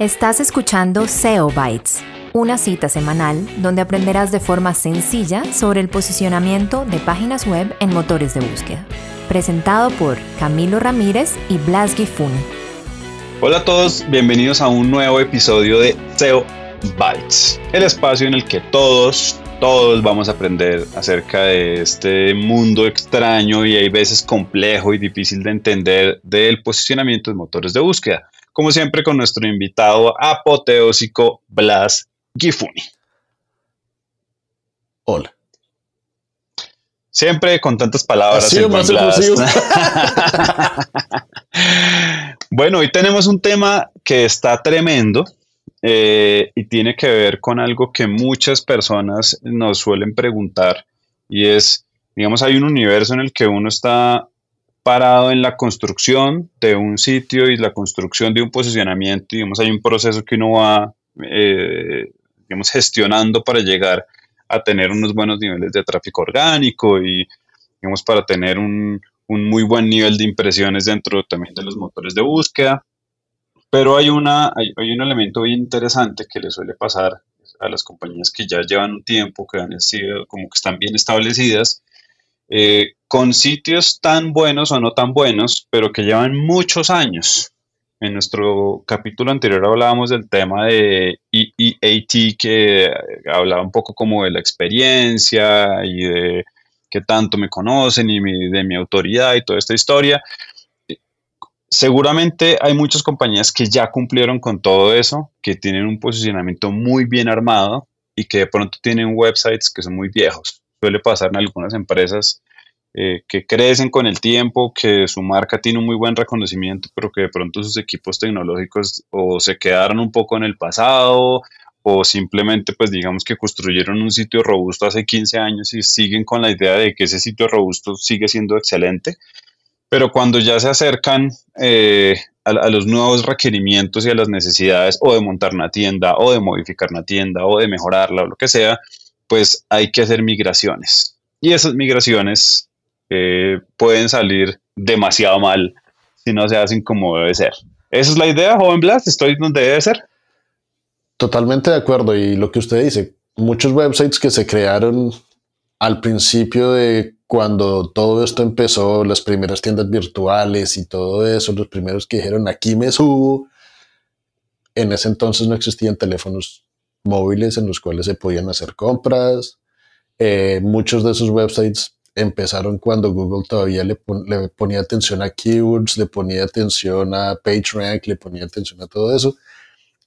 Estás escuchando SEO Bytes, una cita semanal donde aprenderás de forma sencilla sobre el posicionamiento de páginas web en motores de búsqueda. Presentado por Camilo Ramírez y Blas Gifuni. Hola a todos, bienvenidos a un nuevo episodio de SEO Bytes, el espacio en el que todos, todos vamos a aprender acerca de este mundo extraño y hay veces complejo y difícil de entender del posicionamiento de motores de búsqueda como siempre con nuestro invitado apoteósico Blas Gifuni. Hola. Siempre con tantas palabras. bueno, hoy tenemos un tema que está tremendo eh, y tiene que ver con algo que muchas personas nos suelen preguntar y es, digamos, hay un universo en el que uno está parado en la construcción de un sitio y la construcción de un posicionamiento. Digamos, hay un proceso que uno va, eh, digamos, gestionando para llegar a tener unos buenos niveles de tráfico orgánico y, digamos, para tener un, un muy buen nivel de impresiones dentro también de los motores de búsqueda. Pero hay, una, hay, hay un elemento bien interesante que le suele pasar a las compañías que ya llevan un tiempo, que han sido como que están bien establecidas, eh, con sitios tan buenos o no tan buenos, pero que llevan muchos años. En nuestro capítulo anterior hablábamos del tema de EEAT, que hablaba un poco como de la experiencia y de qué tanto me conocen y de mi autoridad y toda esta historia. Seguramente hay muchas compañías que ya cumplieron con todo eso, que tienen un posicionamiento muy bien armado y que de pronto tienen websites que son muy viejos suele pasar en algunas empresas eh, que crecen con el tiempo, que su marca tiene un muy buen reconocimiento, pero que de pronto sus equipos tecnológicos o se quedaron un poco en el pasado o simplemente pues digamos que construyeron un sitio robusto hace 15 años y siguen con la idea de que ese sitio robusto sigue siendo excelente, pero cuando ya se acercan eh, a, a, los nuevos requerimientos y a las necesidades o de montar una tienda o de modificar una tienda o de mejorarla o lo que sea, pues hay que hacer migraciones. Y esas migraciones eh, pueden salir demasiado mal si no se hacen como debe ser. Esa es la idea, joven Blas, estoy donde debe ser. Totalmente de acuerdo. Y lo que usted dice, muchos websites que se crearon al principio de cuando todo esto empezó, las primeras tiendas virtuales y todo eso, los primeros que dijeron aquí me subo, en ese entonces no existían teléfonos móviles en los cuales se podían hacer compras. Eh, muchos de esos websites empezaron cuando Google todavía le, ponía atención a keywords, le ponía atención a PageRank, le ponía atención a todo eso.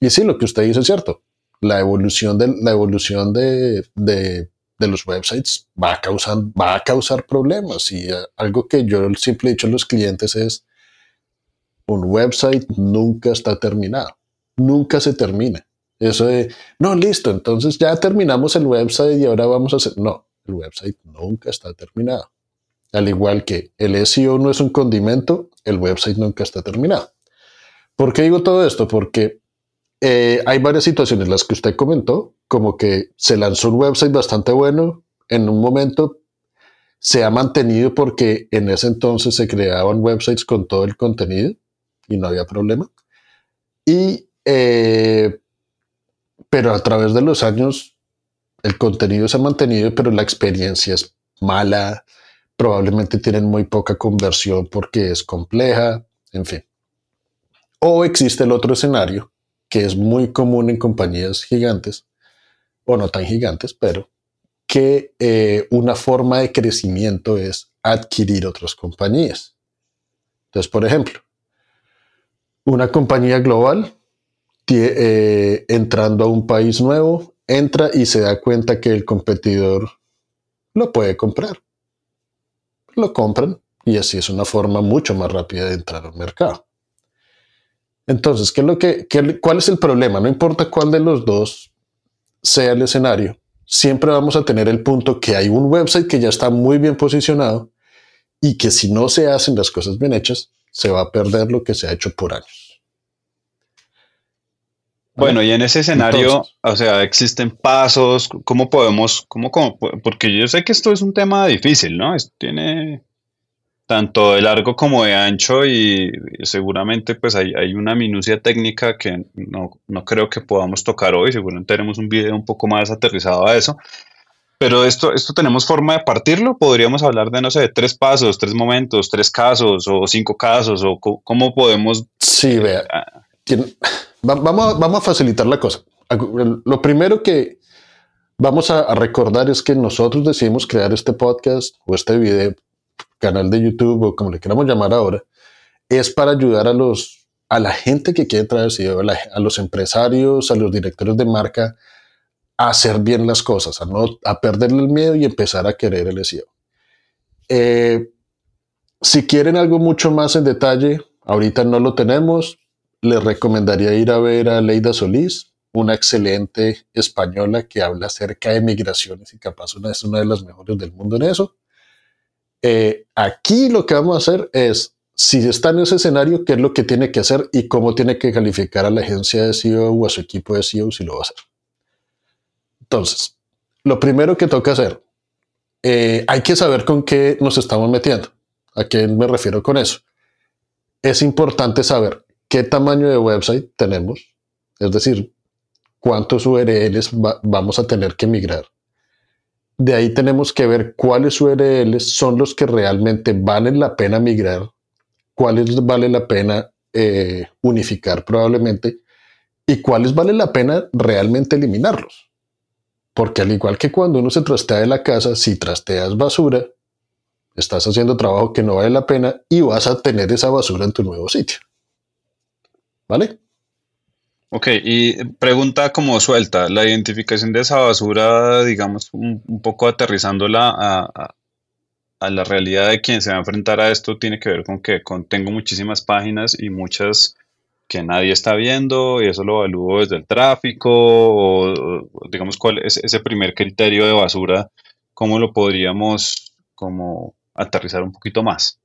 Y sí, lo que usted dice es cierto. La evolución de, la evolución de, de, los websites va a, causar, va a causar problemas. Y eh, algo que yo siempre he dicho a los clientes es, un website nunca está terminado. Nunca se termina. Eso de, no, listo, entonces ya terminamos el website y ahora vamos a hacer. No, el website nunca está terminado. Al igual que el SEO no es un condimento, el website nunca está terminado. ¿Por qué digo todo esto? Porque eh, hay varias situaciones, las que usted comentó, como que se lanzó un website bastante bueno, en un momento se ha mantenido porque en ese entonces se creaban websites con todo el contenido y no había problema. Y eh, pero a través de los años el contenido se ha mantenido, pero la experiencia es mala, probablemente tienen muy poca conversión porque es compleja, en fin. O existe el otro escenario, que es muy común en compañías gigantes, o no tan gigantes, pero que eh, una forma de crecimiento es adquirir otras compañías. Entonces, por ejemplo, una compañía global eh, entrando a un país nuevo, entra y se da cuenta que el competidor lo puede comprar. Lo compran y así es una forma mucho más rápida de entrar al mercado. Entonces, ¿qué es lo que, ¿cuál es el problema? No importa cuál de los dos sea el escenario, siempre vamos a tener el punto que hay un website que ya está muy bien posicionado y que si no se hacen las cosas bien hechas, se va a perder lo que se ha hecho por años. Bueno, y en ese escenario, o sea, existen pasos, ¿cómo podemos, cómo, cómo, porque yo sé que esto es un tema difícil, ¿no? Esto tiene tanto de largo como de ancho y seguramente pues hay, hay una minucia técnica que no, no, creo que podamos tocar hoy, seguramente tenemos un video un poco más aterrizado a eso, pero esto, esto tenemos forma de partirlo, podríamos hablar de, no sé, de tres pasos, tres momentos, tres casos o cinco casos, o cómo podemos... Sí, vea, vamos, vamos a facilitar la cosa. Lo primero que vamos a recordar es que nosotros decidimos crear este podcast o este video canal de YouTube o como le queramos llamar ahora, es para ayudar a los a la gente que quiere traer a, los empresarios, a los directores de marca, a hacer bien las cosas, a, no, a perderle el miedo y empezar a querer el SEO. Eh, si quieren algo mucho más en detalle, ahorita no lo tenemos, les recomendaría ir a ver a Leida Solís, una excelente española que habla acerca de migraciones y capaz es una de las mejores del mundo en eso. Eh, aquí lo que vamos a hacer es, si está en ese escenario, qué es lo que tiene que hacer y cómo tiene que calificar a la agencia de SEO o a su equipo de SEO si lo va a hacer. Entonces, lo primero que toca hacer, eh, hay que saber con qué nos estamos metiendo. ¿A qué me refiero con eso? Es importante saber qué tamaño de website tenemos, es decir, cuántos URLs vamos a tener que migrar de ahí tenemos que ver cuáles URLs son los que realmente valen la pena migrar, cuáles vale la pena eh, unificar probablemente y cuáles vale la pena realmente eliminarlos. Porque al igual que cuando uno se trastea de la casa, si trasteas basura, estás haciendo trabajo que no vale la pena y vas a tener esa basura en tu nuevo sitio. ¿Vale? Ok, y pregunta como suelta, la identificación de esa basura, digamos, un, poco aterrizándola a, a, la realidad de quien se va a enfrentar a esto, tiene que ver con que tengo muchísimas páginas y muchas que nadie está viendo y eso lo evalúo desde el tráfico o, digamos cuál es ese primer criterio de basura, cómo lo podríamos como aterrizar un poquito más.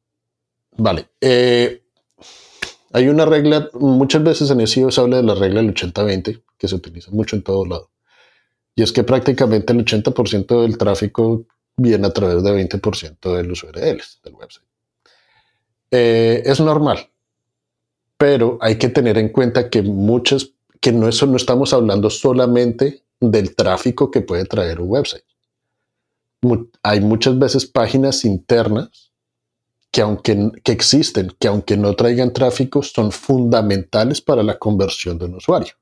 Vale, eh, hay una regla, muchas veces en SEO se habla de la regla del 80-20, que se utiliza mucho en todo lado. Y es que prácticamente el 80% del tráfico viene a través de 20% de los URLs del website. Eh, es normal, pero hay que tener en cuenta que muchas, que no, eso, no estamos hablando solamente del tráfico que puede traer un website. hay muchas veces páginas internas que aunque que existen, que aunque no traigan tráfico, son fundamentales para la conversión de un usuario.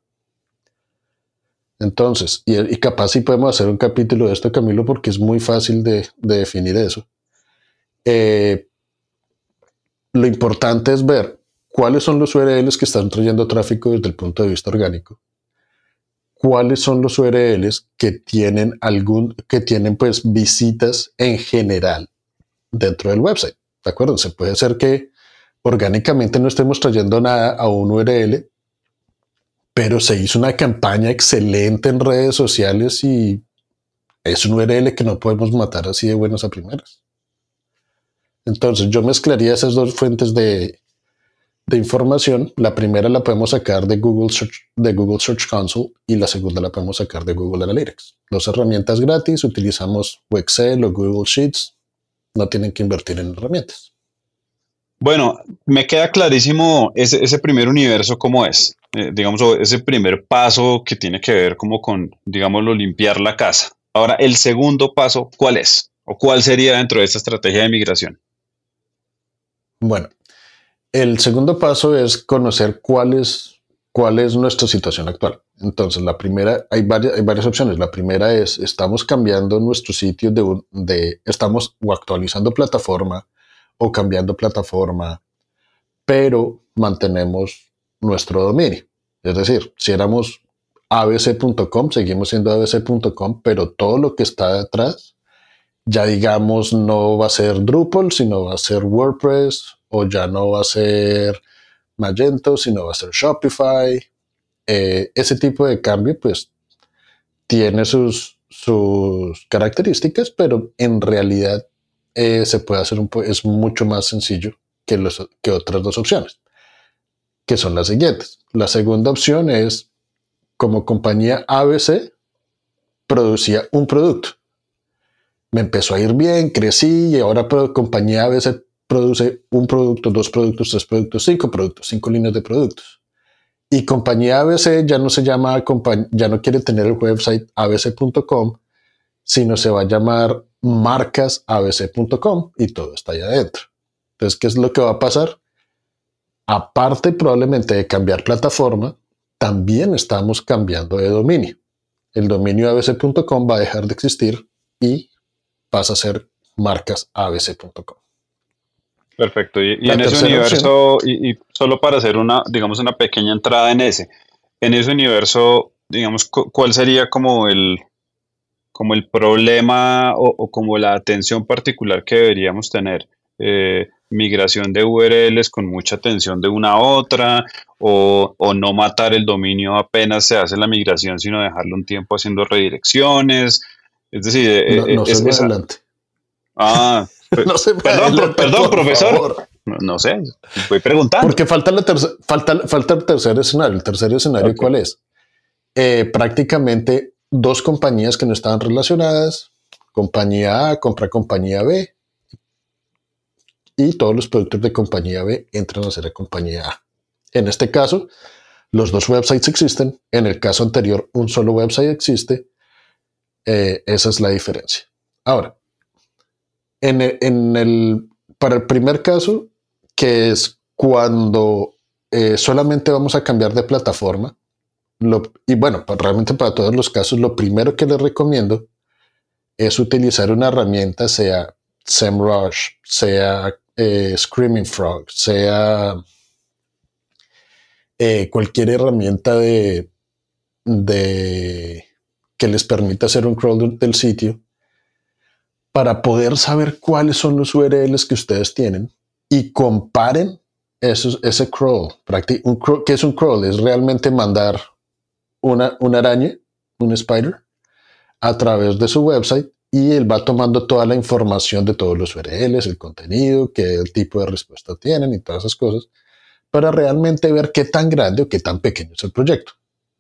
Entonces, y, capaz si podemos hacer un capítulo de esto, Camilo, porque es muy fácil de, definir eso. Eh, lo importante es ver cuáles son los URLs que están trayendo tráfico desde el punto de vista orgánico. Cuáles son los URLs que tienen algún, que tienen pues visitas en general dentro del website. ¿De acuerdo? Se puede ser que orgánicamente no estemos trayendo nada a un URL, pero se hizo una campaña excelente en redes sociales y es un URL que no podemos matar así de buenas a primeras. Entonces yo mezclaría esas dos fuentes de, información. La primera la podemos sacar de Google, Search, de Google Search Console y la segunda la podemos sacar de Google Analytics. Dos herramientas gratis, utilizamos Excel o Google Sheets no tienen que invertir en herramientas. Bueno, me queda clarísimo ese, primer universo cómo es, eh, digamos, ese primer paso que tiene que ver como con, digámoslo, limpiar la casa. Ahora, el segundo paso, ¿cuál es? ¿O cuál sería dentro de esta estrategia de migración? Bueno, el segundo paso es conocer cuál es, cuál es nuestra situación actual. Entonces, la primera, hay varias, varias opciones. La primera es, estamos cambiando nuestro sitio de, de, estamos o actualizando plataforma o cambiando plataforma, pero mantenemos nuestro dominio. Es decir, si éramos abc.com, seguimos siendo abc.com, pero todo lo que está detrás, ya digamos, no va a ser Drupal, sino va a ser WordPress, o ya no va a ser Magento, sino va a ser Shopify, eh, ese tipo de cambio pues tiene sus, sus características, pero en realidad eh, se puede hacer un es mucho más sencillo que, los, que otras dos opciones, que son las siguientes. La segunda opción es, como compañía ABC, producía un producto. Me empezó a ir bien, crecí y ahora compañía ABC produce un producto, dos productos, tres productos, cinco productos, cinco líneas de productos. Y compañía ABC ya no se llama, ya no quiere tener el website abc.com, sino se va a llamar marcasabc.com y todo está ahí adentro. Entonces, ¿qué es lo que va a pasar? Aparte probablemente de cambiar plataforma, también estamos cambiando de dominio. El dominio abc.com va a dejar de existir y pasa a ser marcasabc.com. Perfecto. Y, en ese universo, y, solo para hacer una, digamos, una pequeña entrada en ese, en ese universo, digamos, ¿cuál sería como el, como el problema o, como la atención particular que deberíamos tener? Eh, migración de URLs con mucha atención de una a otra o, no matar el dominio apenas se hace la migración, sino dejarlo un tiempo haciendo redirecciones. Es decir, eh, no, no es, adelante. Ah, no se perdón, perdón profesor. No, sé, voy preguntando. Porque falta, la falta, falta el tercer escenario. El tercer escenario, ¿cuál es? Eh, prácticamente dos compañías que no estaban relacionadas. Compañía A compra compañía B. Y todos los productos de compañía B entran a ser de compañía A. En este caso, los dos websites existen. En el caso anterior, un solo website existe. Eh, esa es la diferencia. Ahora, en el, para el primer caso, que es cuando eh, solamente vamos a cambiar de plataforma, y bueno, realmente para todos los casos, lo primero que les recomiendo es utilizar una herramienta, sea SEMrush, sea eh, Screaming Frog, sea eh, cualquier herramienta de, de, que les permita hacer un crawl del sitio para poder saber cuáles son los URLs que ustedes tienen y comparen ese crawl. ¿Qué es un crawl? Es realmente mandar una, una araña, un spider, a través de su website y él va tomando toda la información de todos los URLs, el contenido, qué tipo de respuesta tienen y todas esas cosas, para realmente ver qué tan grande o qué tan pequeño es el proyecto.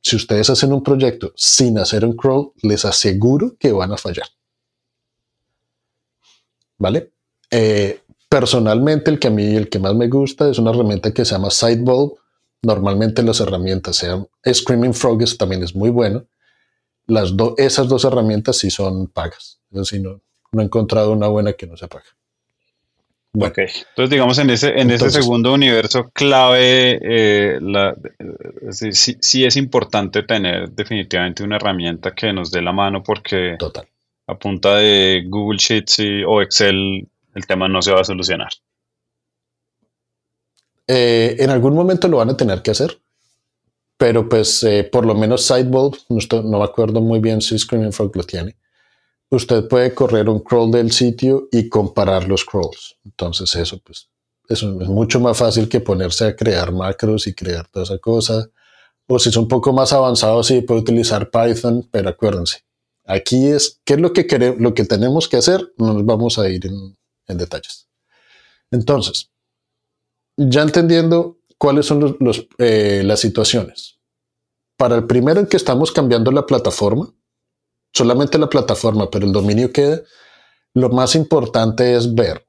Si ustedes hacen un proyecto sin hacer un crawl, les aseguro que van a fallar. ¿Vale? Eh, personalmente, el que a mí, el que más me gusta es una herramienta que se llama Sidebulb. Normalmente las herramientas sean Screaming Frogs también es muy bueno. Las esas dos herramientas sí son pagas. Es decir, no, no he encontrado una buena que no se paga. Bueno. Entonces, digamos, en ese, en ese segundo universo clave, eh, sí, es importante tener definitivamente una herramienta que nos dé la mano porque Total a punta de Google Sheets o Excel el tema no se va a solucionar. Eh, en algún momento lo van a tener que hacer, pero pues eh, por lo menos Sidebulb, no, me acuerdo muy bien si Screaming Frog lo tiene. Usted puede correr un crawl del sitio y comparar los crawls. Entonces eso pues eso es mucho más fácil que ponerse a crear macros y crear toda esa cosa. O si es un poco más avanzado, sí puede utilizar Python, pero acuérdense, Aquí es qué es lo que queremos, lo que tenemos que hacer, nos vamos a ir en, detalles. Entonces, ya entendiendo cuáles son eh, las situaciones. Para el primero en que estamos cambiando la plataforma, solamente la plataforma, pero el dominio queda, lo más importante es ver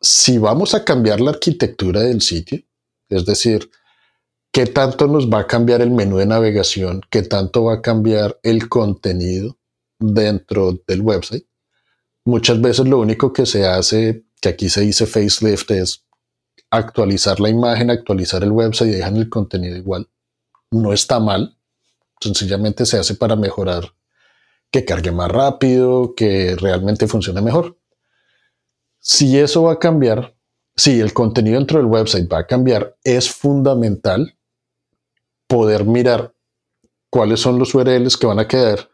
si vamos a cambiar la arquitectura del sitio, es decir, qué tanto nos va a cambiar el menú de navegación, qué tanto va a cambiar el contenido dentro del website. Muchas veces lo único que se hace, que aquí se dice facelift, es actualizar la imagen, actualizar el website y dejan el contenido igual. No está mal, sencillamente se hace para mejorar que cargue más rápido, que realmente funcione mejor. Si eso va a cambiar, si el contenido dentro del website va a cambiar, es fundamental poder mirar cuáles son los URLs que van a quedar,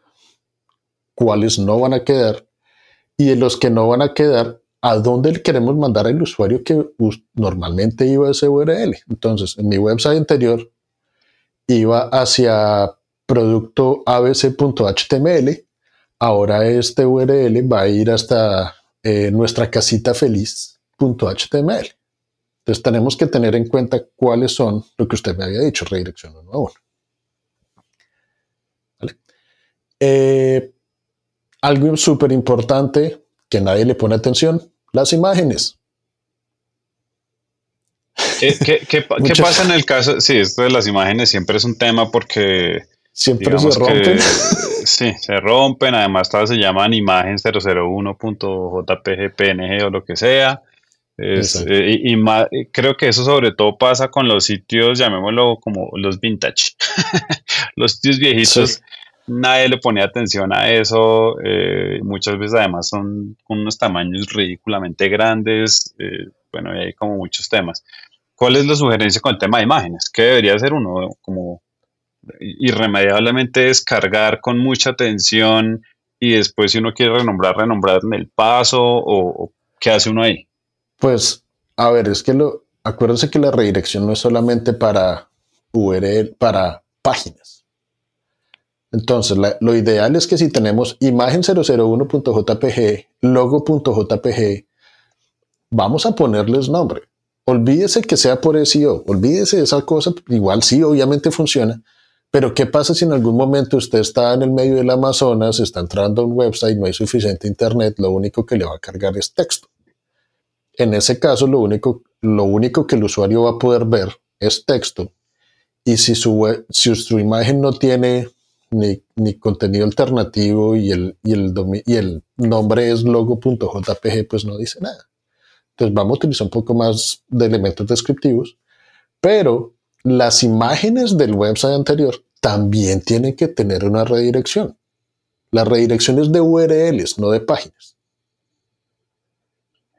cuáles no van a quedar y de los que no van a quedar, a dónde queremos mandar al usuario que normalmente iba a ese URL. Entonces, en mi website anterior iba hacia producto abc.html. Ahora este URL va a ir hasta eh, nuestra casita feliz.html. Entonces tenemos que tener en cuenta cuáles son lo que usted me había dicho, redirección 1 a 1. Eh, algo súper importante que nadie le pone atención, las imágenes. ¿Qué, qué, pasa en el caso? Sí, esto de las imágenes siempre es un tema porque... Siempre se rompen. sí, se rompen. Además, todas se llaman imagen 001.jpg, PNG o lo que sea. Eh, y, creo que eso sobre todo pasa con los sitios, llamémoslo como los vintage. los sitios viejitos nadie le pone atención a eso. Eh, muchas veces además son con unos tamaños ridículamente grandes. Eh, bueno, hay como muchos temas. ¿Cuál es la sugerencia con el tema de imágenes? ¿Qué debería hacer uno? Como irremediablemente descargar con mucha atención y después si uno quiere renombrar, renombrar en el paso o, qué hace uno ahí? Pues, a ver, es que lo, acuérdense que la redirección no es solamente para URL, para páginas entonces, lo ideal es que si tenemos imagen 001.jpg, logo.jpg, vamos a ponerles nombre. Olvídese que sea por SEO, olvídese de esa cosa, igual sí, obviamente funciona, pero ¿qué pasa si en algún momento usted está en el medio del Amazonas, está entrando a un website, no hay suficiente internet, lo único que le va a cargar es texto? En ese caso, lo único, que el usuario va a poder ver es texto. Y si su, imagen no tiene ni, contenido alternativo y el, y el, nombre es logo.jpg, pues no dice nada. Entonces vamos a utilizar un poco más de elementos descriptivos, pero las imágenes del website anterior también tienen que tener una redirección. La redirección es de URLs, no de páginas.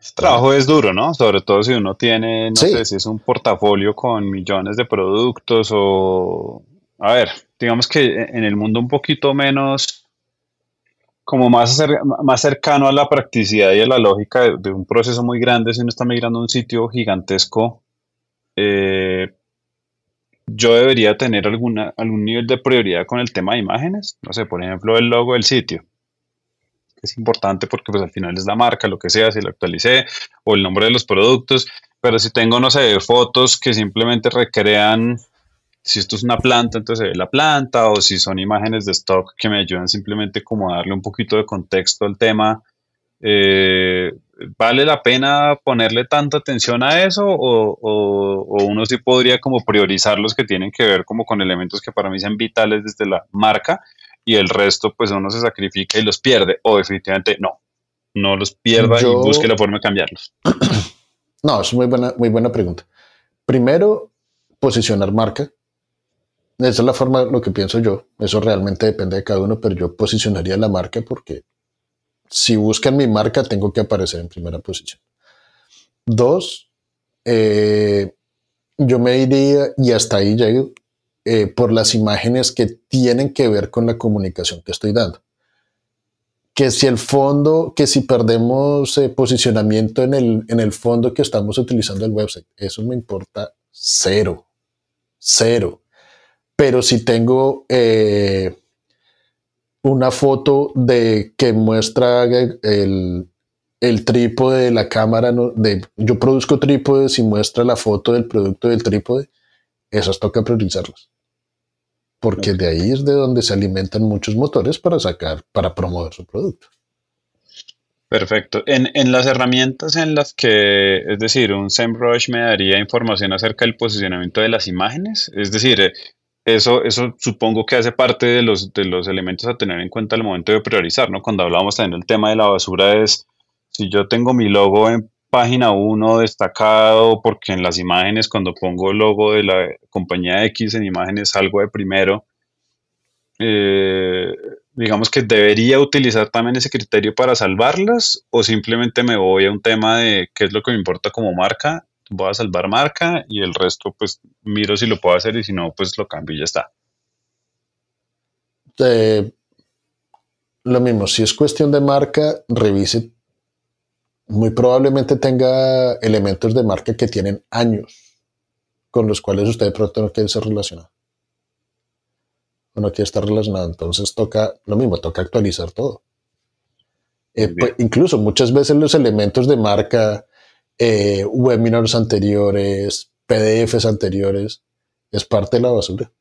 El trabajo es duro, ¿no? Sobre todo si uno tiene, no sé si es un portafolio con millones de productos o a ver, digamos que en el mundo un poquito menos, como más, más cercano a la practicidad y a la lógica de, un proceso muy grande, si uno está migrando a un sitio gigantesco, eh, yo debería tener alguna, algún nivel de prioridad con el tema de imágenes. No sé, por ejemplo, el logo del sitio. Es importante porque pues al final es la marca, lo que sea, si lo actualicé, o el nombre de los productos. Pero si tengo, no sé, fotos que simplemente recrean si esto es una planta, entonces se ve la planta, o si son imágenes de stock que me ayudan simplemente como a darle un poquito de contexto al tema. Eh, ¿Vale la pena ponerle tanta atención a eso o, uno sí podría como priorizar los que tienen que ver como con elementos que para mí sean vitales desde la marca y el resto pues uno se sacrifica y los pierde o definitivamente no, no los pierda y busque la forma de cambiarlos? No, es muy buena, muy buena pregunta. Primero, posicionar marca. Esa es la forma, lo que pienso yo. Eso realmente depende de cada uno, pero yo posicionaría la marca porque si buscan mi marca, tengo que aparecer en primera posición. Dos, eh, yo me iría, y hasta ahí llego, eh, por las imágenes que tienen que ver con la comunicación que estoy dando. Que si el fondo, que si perdemos eh, posicionamiento en el, en el fondo que estamos utilizando el website, eso me importa cero, cero pero si tengo eh, una foto de que muestra el, trípode de la cámara, de, yo produzco trípodes y muestra la foto del producto del trípode, esas toca priorizarlas. Porque de ahí es de donde se alimentan muchos motores para sacar, para promover su producto. Perfecto. En, en, las herramientas en las que, es decir, un SEMrush me daría información acerca del posicionamiento de las imágenes, es decir, eso, eso supongo que hace parte de los, de los elementos a tener en cuenta al momento de priorizar, ¿no? Cuando hablábamos también del tema de la basura es, si yo tengo mi logo en página 1 destacado, porque en las imágenes cuando pongo el logo de la compañía X en imágenes salgo de primero, eh, digamos que debería utilizar también ese criterio para salvarlas o simplemente me voy a un tema de qué es lo que me importa como marca voy a salvar marca y el resto pues miro si lo puedo hacer y si no pues lo cambio y ya está. Eh, lo mismo, si es cuestión de marca, revise. Muy probablemente tenga elementos de marca que tienen años con los cuales usted de pronto no quiere ser relacionado. O no quiere estar relacionado. Entonces toca lo mismo, toca actualizar todo. Eh, pues, incluso muchas veces los elementos de marca eh, webinars anteriores, PDFs anteriores, es parte de la basura.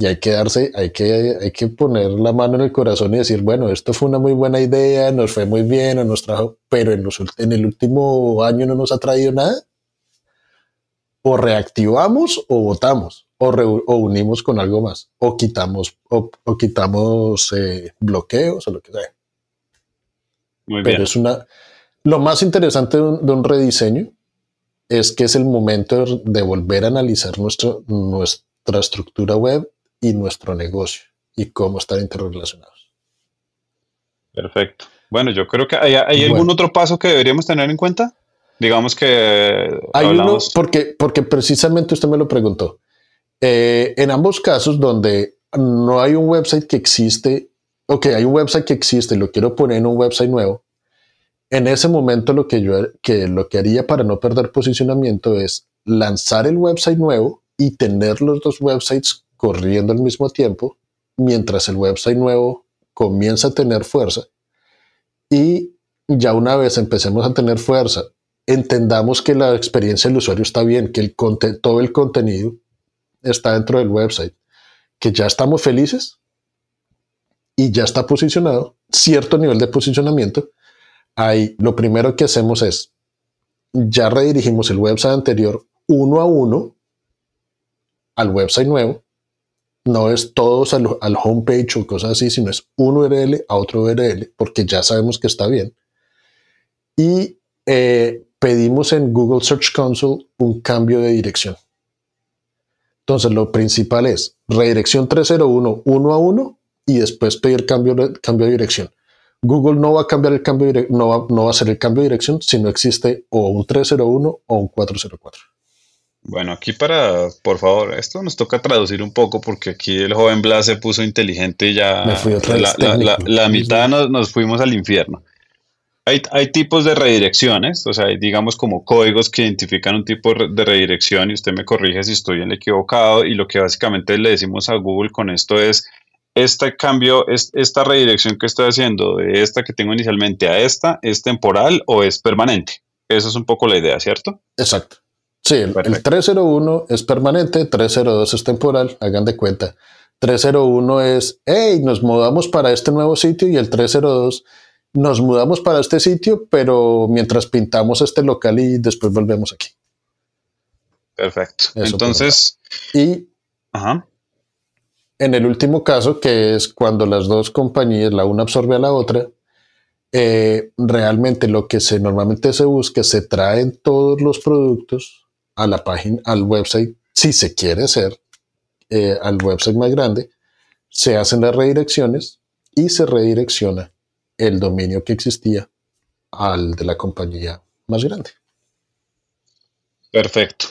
Y hay que darse, hay que, hay que poner la mano en el corazón y decir, bueno, esto fue una muy buena idea, nos fue muy bien, nos trajo, pero en, los, en el último año no nos ha traído nada. o reactivamos o votamos, o, unimos con algo más, o quitamos, o, quitamos eh, bloqueos o lo que sea. Muy Pero es una. Lo más interesante de un, rediseño es que es el momento de volver a analizar nuestro, nuestra estructura web y nuestro negocio y cómo están interrelacionados. Perfecto. Bueno, yo creo que hay, algún otro paso que deberíamos tener en cuenta. Digamos que hay uno porque porque precisamente usted me lo preguntó. Eh, en ambos casos donde no hay un website que existe, ok, hay un website que existe, lo quiero poner en un website nuevo. En ese momento lo que yo que lo que haría para no perder posicionamiento es lanzar el website nuevo y tener los dos websites corriendo al mismo tiempo mientras el website nuevo comienza a tener fuerza y ya una vez empecemos a tener fuerza, entendamos que la experiencia del usuario está bien, que el todo el contenido está dentro del website, que ya estamos felices y ya está posicionado, cierto nivel de posicionamiento, ahí lo primero que hacemos es, ya redirigimos el website anterior uno a uno al website nuevo no es todos al, homepage o cosas así, sino es un URL a otro URL, porque ya sabemos que está bien. Y eh, pedimos en Google Search Console un cambio de dirección. Entonces, lo principal es redirección 301 uno a uno y después pedir cambio, cambio de dirección. Google no va a cambiar el cambio no va, no va a hacer el cambio de dirección si no existe o un 301 o un 404. Bueno, aquí para, por favor, esto nos toca traducir un poco porque aquí el joven Blas se puso inteligente y ya la, mitad nos, fuimos al infierno. Hay, hay, tipos de redirecciones, o sea, hay, digamos como códigos que identifican un tipo de redirección y usted me corrige si estoy en el equivocado y lo que básicamente le decimos a Google con esto es, este cambio, es, esta redirección que estoy haciendo de esta que tengo inicialmente a esta, ¿es temporal o es permanente? Esa es un poco la idea, ¿cierto? Exacto. Sí, el, 301 es permanente, 302 es temporal, hagan de cuenta. 301 es, hey, nos mudamos para este nuevo sitio y el 302 nos mudamos para este sitio, pero mientras pintamos este local y después volvemos aquí. Perfecto. Entonces, y en el último caso, que es cuando las dos compañías, la una absorbe a la otra, eh, realmente lo que se normalmente se busca, se traen todos los productos a la página, al website, si se quiere hacer, eh, al website más grande, se hacen las redirecciones y se redirecciona el dominio que existía al de la compañía más grande. Perfecto.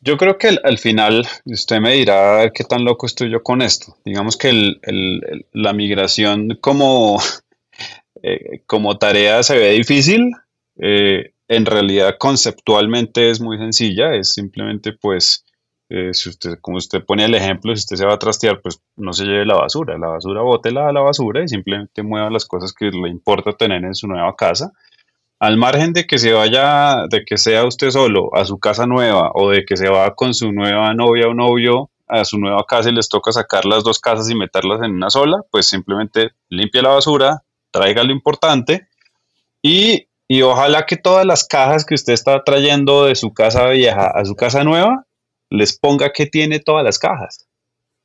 Yo creo que al final, usted me dirá qué tan loco estoy yo con esto. Digamos que la migración como, eh, como tarea se ve difícil. Eh, en realidad conceptualmente es muy sencilla, es simplemente pues, eh, si usted, como usted pone el ejemplo, si usted se va a trastear, pues no se lleve la basura, la basura bótela a la basura y simplemente mueva las cosas que le importa tener en su nueva casa. Al margen de que se vaya, de que sea usted solo a su casa nueva o de que se va con su nueva novia o novio a su nueva casa y les toca sacar las dos casas y meterlas en una sola, pues simplemente limpia la basura, traiga lo importante y y ojalá que todas las cajas que usted está trayendo de su casa vieja a su casa nueva, les ponga que tiene todas las cajas.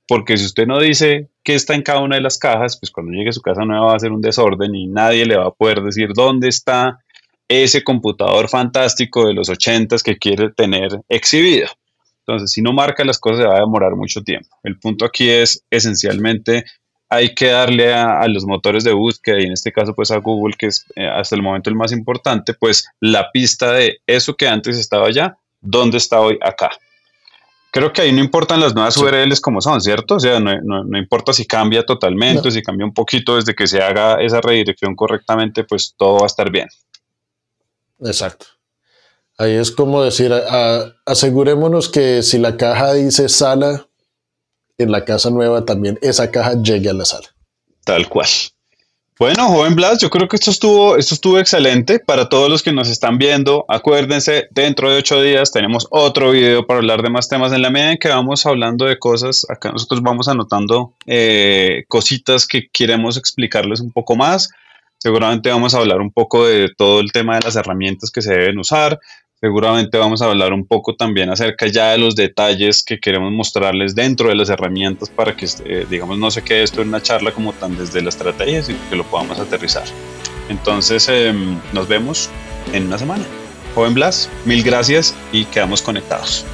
Porque si usted no dice qué está en cada una de las cajas, pues cuando llegue a su casa nueva va a ser un desorden y nadie le va a poder decir dónde está ese computador fantástico de los 80 que quiere tener exhibido. Entonces, si no marca las cosas, se va a demorar mucho tiempo. El punto aquí es esencialmente hay que darle a, los motores de búsqueda y en este caso pues a Google, que es eh, hasta el momento el más importante, pues la pista de eso que antes estaba allá, ¿dónde está hoy acá? Creo que ahí no importan las nuevas URLs como son, ¿cierto? O sea, no, importa si cambia totalmente, si cambia un poquito desde que se haga esa redirección correctamente, pues todo va a estar bien. Exacto. Ahí es como decir, asegurémonos que si la caja dice sala, en la casa nueva también esa caja llegue a la sala. Tal cual. Bueno, joven Blas, yo creo que esto estuvo, esto estuvo excelente para todos los que nos están viendo. Acuérdense, dentro de ocho días tenemos otro video para hablar de más temas. En la medida en que vamos hablando de cosas, acá nosotros vamos anotando eh, cositas que queremos explicarles un poco más. Seguramente vamos a hablar un poco de todo el tema de las herramientas que se deben usar. Seguramente vamos a hablar un poco también acerca ya de los detalles que queremos mostrarles dentro de las herramientas para que, eh, digamos, no se quede esto en una charla como tan desde la estrategia, sino que lo podamos aterrizar. Entonces, em, nos vemos en una semana. Joven Blas, mil gracias y quedamos conectados.